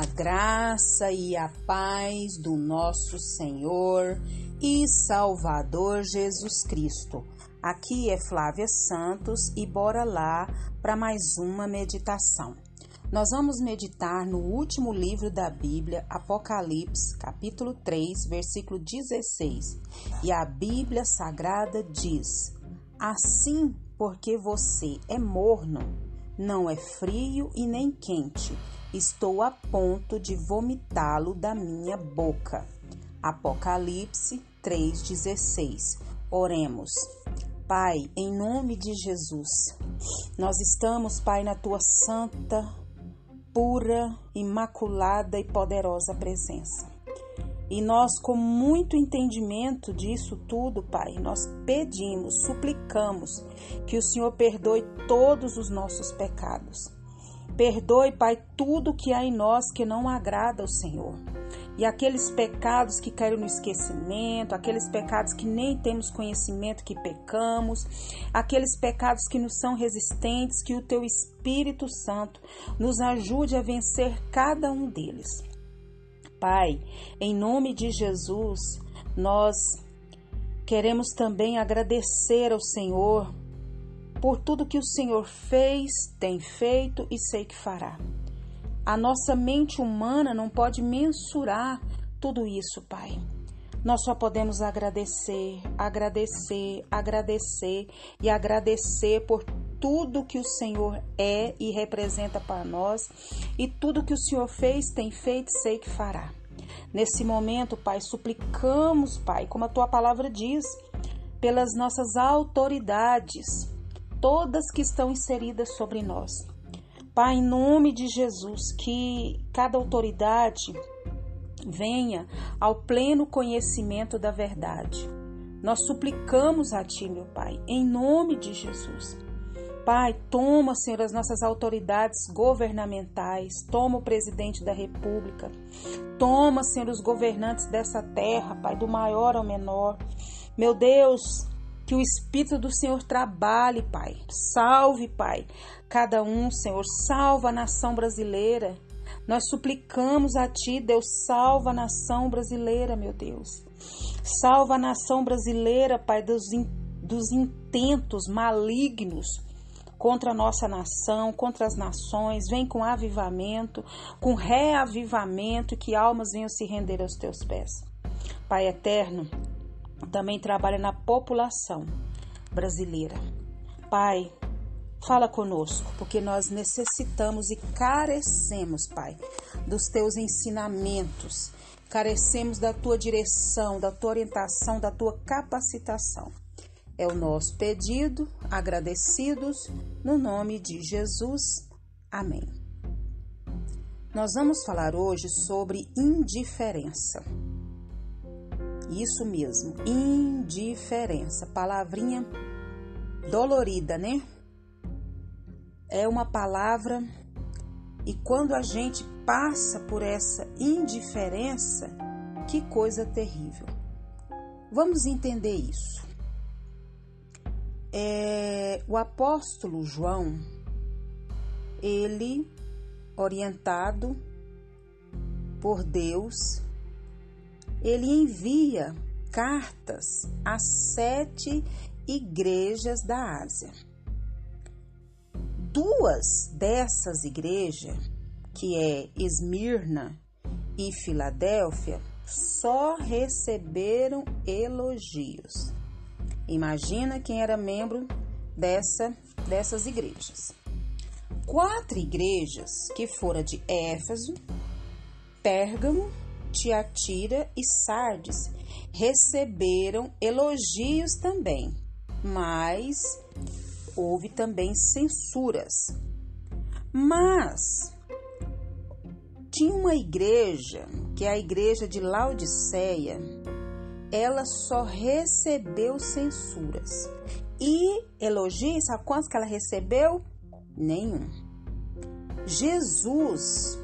A graça e a paz do nosso Senhor e Salvador Jesus Cristo. Aqui é Flávia Santos e bora lá para mais uma meditação. Nós vamos meditar no último livro da Bíblia, Apocalipse, capítulo 3, versículo 16. E a Bíblia Sagrada diz: Assim, porque você é morno, não é frio e nem quente Estou a ponto de vomitá-lo da minha boca. Apocalipse 3,16. Oremos. Pai, em nome de Jesus, nós estamos, Pai, na tua santa, pura, imaculada e poderosa presença. E nós, com muito entendimento disso tudo, Pai, nós pedimos, suplicamos que o Senhor perdoe todos os nossos pecados Perdoe, Pai, tudo que há em nós que não agrada ao Senhor. E aqueles pecados que caíram no esquecimento, aqueles pecados que nem temos conhecimento que pecamos, aqueles pecados que nos são resistentes, que o Teu Espírito Santo nos ajude a vencer cada um deles. Pai, em nome de Jesus, nós queremos também agradecer ao Senhor por tudo que o Senhor fez, tem feito e sei que fará. A nossa mente humana não pode mensurar tudo isso, Pai. Nós só podemos agradecer, agradecer, agradecer e agradecer por tudo que o Senhor é e representa para nós e tudo que o Senhor fez, tem feito, sei que fará. Nesse momento, Pai, suplicamos, Pai, como a tua palavra diz, pelas nossas autoridades, todas que estão inseridas sobre nós. Pai, em nome de Jesus, que cada autoridade venha ao pleno conhecimento da verdade. Nós suplicamos a Ti, meu Pai, em nome de Jesus. Pai, toma, Senhor, as nossas autoridades governamentais, toma o presidente da República, toma, Senhor, os governantes dessa terra, Pai, do maior ao menor. Meu Deus, que o Espírito do Senhor trabalhe, Pai. Salve, Pai, cada um, Senhor. Salva a nação brasileira. Nós suplicamos a Ti, Deus, salva a nação brasileira, meu Deus. Salva a nação brasileira, Pai, dos, in, dos intentos malignos contra a nossa nação, contra as nações. Vem com avivamento, com reavivamento, que almas venham se render aos Teus pés. Pai eterno, também trabalha na população brasileira. Pai, fala conosco, porque nós necessitamos e carecemos, Pai, dos teus ensinamentos, carecemos da tua direção, da tua orientação, da tua capacitação. É o nosso pedido, agradecidos, no nome de Jesus. Amém. Nós vamos falar hoje sobre indiferença. Isso mesmo, indiferença. Palavrinha dolorida, né? É uma palavra e quando a gente passa por essa indiferença, que coisa terrível. Vamos entender isso. É, o apóstolo João, ele, orientado por Deus, ele envia cartas a sete igrejas da Ásia. Duas dessas igrejas, que é Esmirna e Filadélfia, só receberam elogios. Imagina quem era membro dessa, dessas igrejas. Quatro igrejas que foram de Éfeso, Pérgamo Tiatira e Sardes receberam elogios também, mas houve também censuras. Mas tinha uma igreja, que é a igreja de Laodiceia, ela só recebeu censuras. E elogios, sabe quantos que ela recebeu? Nenhum. Jesus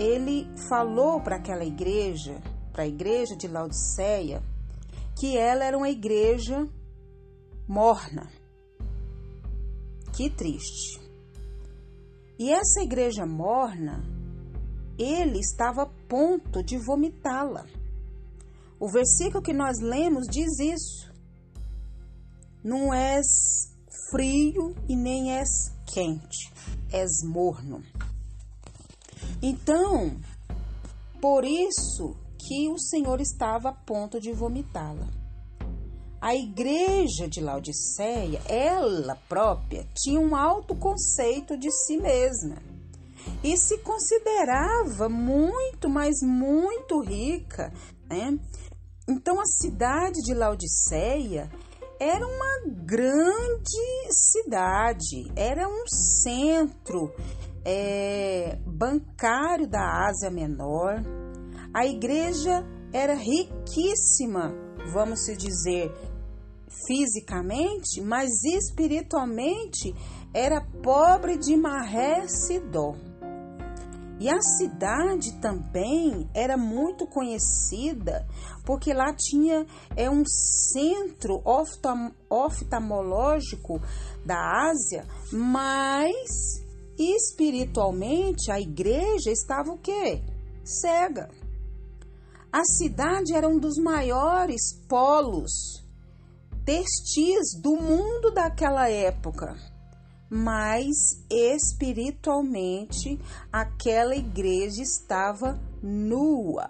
ele falou para aquela igreja, para a igreja de Laodiceia, que ela era uma igreja morna. Que triste. E essa igreja morna, ele estava a ponto de vomitá-la. O versículo que nós lemos diz isso. Não és frio e nem és quente, és morno. Então, por isso que o Senhor estava a ponto de vomitá-la. A igreja de Laodiceia, ela própria, tinha um alto conceito de si mesma e se considerava muito, mas muito rica, né? Então a cidade de Laodiceia era uma grande cidade, era um centro é, bancário da Ásia Menor. A igreja era riquíssima, vamos se dizer, fisicamente, mas espiritualmente era pobre de marré e dó. E a cidade também era muito conhecida porque lá tinha é um centro oftalmológico da Ásia, mas espiritualmente a igreja estava o quê? Cega. A cidade era um dos maiores polos textis do mundo daquela época mas espiritualmente aquela igreja estava nua.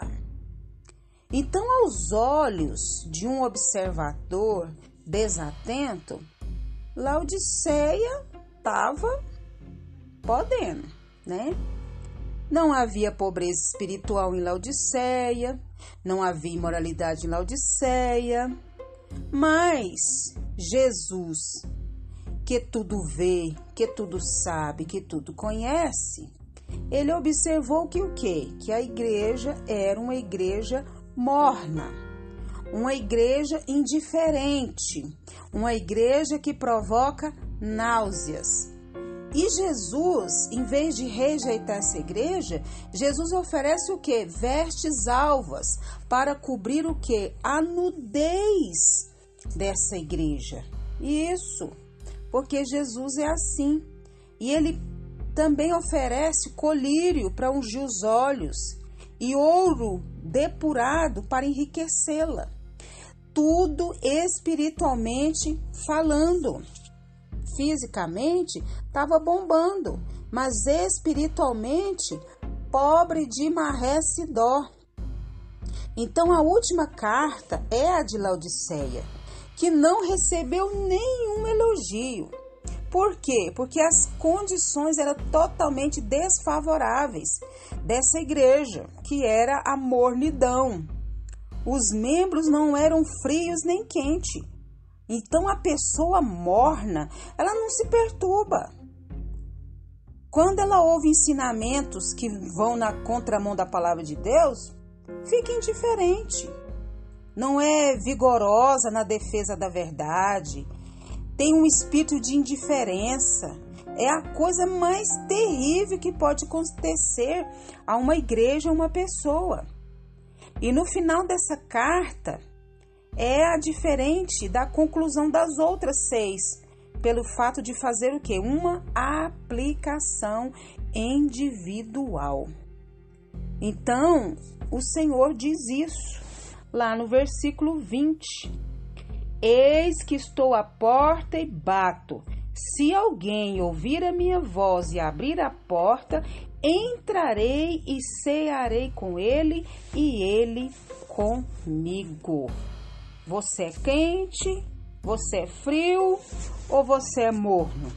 Então, aos olhos de um observador desatento, Laodiceia estava podendo, né? Não havia pobreza espiritual em Laodiceia, não havia imoralidade em Laodiceia, mas Jesus que tudo vê, que tudo sabe, que tudo conhece, ele observou que o quê? Que a igreja era uma igreja morna, uma igreja indiferente, uma igreja que provoca náuseas. E Jesus, em vez de rejeitar essa igreja, Jesus oferece o que? Vestes alvas para cobrir o que? A nudez dessa igreja. Isso porque Jesus é assim. E ele também oferece colírio para ungir os olhos e ouro depurado para enriquecê-la. Tudo espiritualmente falando. Fisicamente estava bombando, mas espiritualmente pobre de marrece dó. Então a última carta é a de Laodiceia que não recebeu nenhum elogio. Por quê? Porque as condições eram totalmente desfavoráveis dessa igreja, que era a mornidão. Os membros não eram frios nem quentes. Então a pessoa morna, ela não se perturba. Quando ela ouve ensinamentos que vão na contramão da palavra de Deus, fica indiferente não é vigorosa na defesa da verdade, tem um espírito de indiferença. É a coisa mais terrível que pode acontecer a uma igreja, a uma pessoa. E no final dessa carta é a diferente da conclusão das outras seis, pelo fato de fazer o que? Uma aplicação individual. Então, o Senhor diz isso lá no versículo 20. Eis que estou à porta e bato. Se alguém ouvir a minha voz e abrir a porta, entrarei e cearei com ele e ele comigo. Você é quente? Você é frio? Ou você é morno?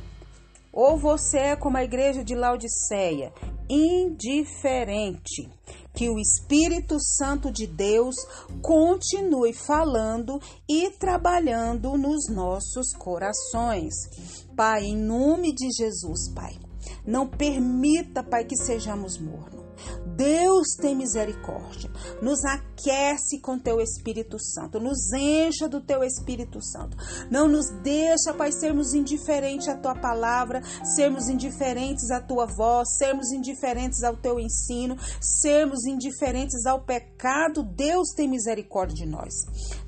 Ou você é como a igreja de Laodiceia, indiferente? que o Espírito Santo de Deus continue falando e trabalhando nos nossos corações. Pai, em nome de Jesus, Pai, não permita, Pai, que sejamos mornos. Deus tem misericórdia. Nos aquece com teu Espírito Santo. Nos encha do teu Espírito Santo. Não nos deixa, Pai, sermos indiferentes à tua palavra, sermos indiferentes à tua voz, sermos indiferentes ao teu ensino, sermos indiferentes ao pecado. Deus tem misericórdia de nós.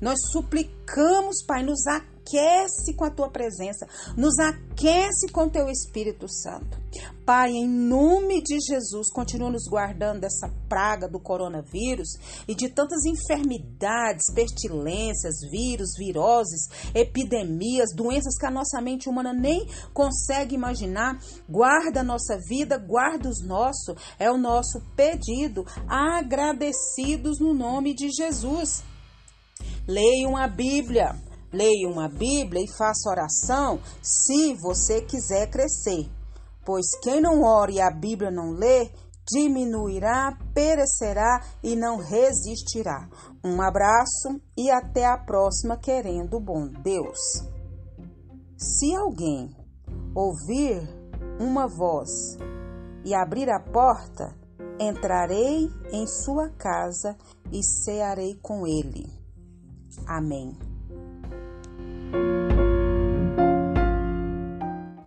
Nós suplicamos, Pai, nos aquece aquece com a tua presença, nos aquece com teu Espírito Santo. Pai, em nome de Jesus, continua nos guardando dessa praga do coronavírus e de tantas enfermidades, pestilências, vírus, viroses, epidemias, doenças que a nossa mente humana nem consegue imaginar. Guarda a nossa vida, guarda os nossos, é o nosso pedido, agradecidos no nome de Jesus. Leiam a Bíblia. Leiam a Bíblia e faça oração se você quiser crescer. Pois quem não ora e a Bíblia não lê, diminuirá, perecerá e não resistirá. Um abraço e até a próxima, querendo bom Deus. Se alguém ouvir uma voz e abrir a porta, entrarei em sua casa e cearei com ele. Amém.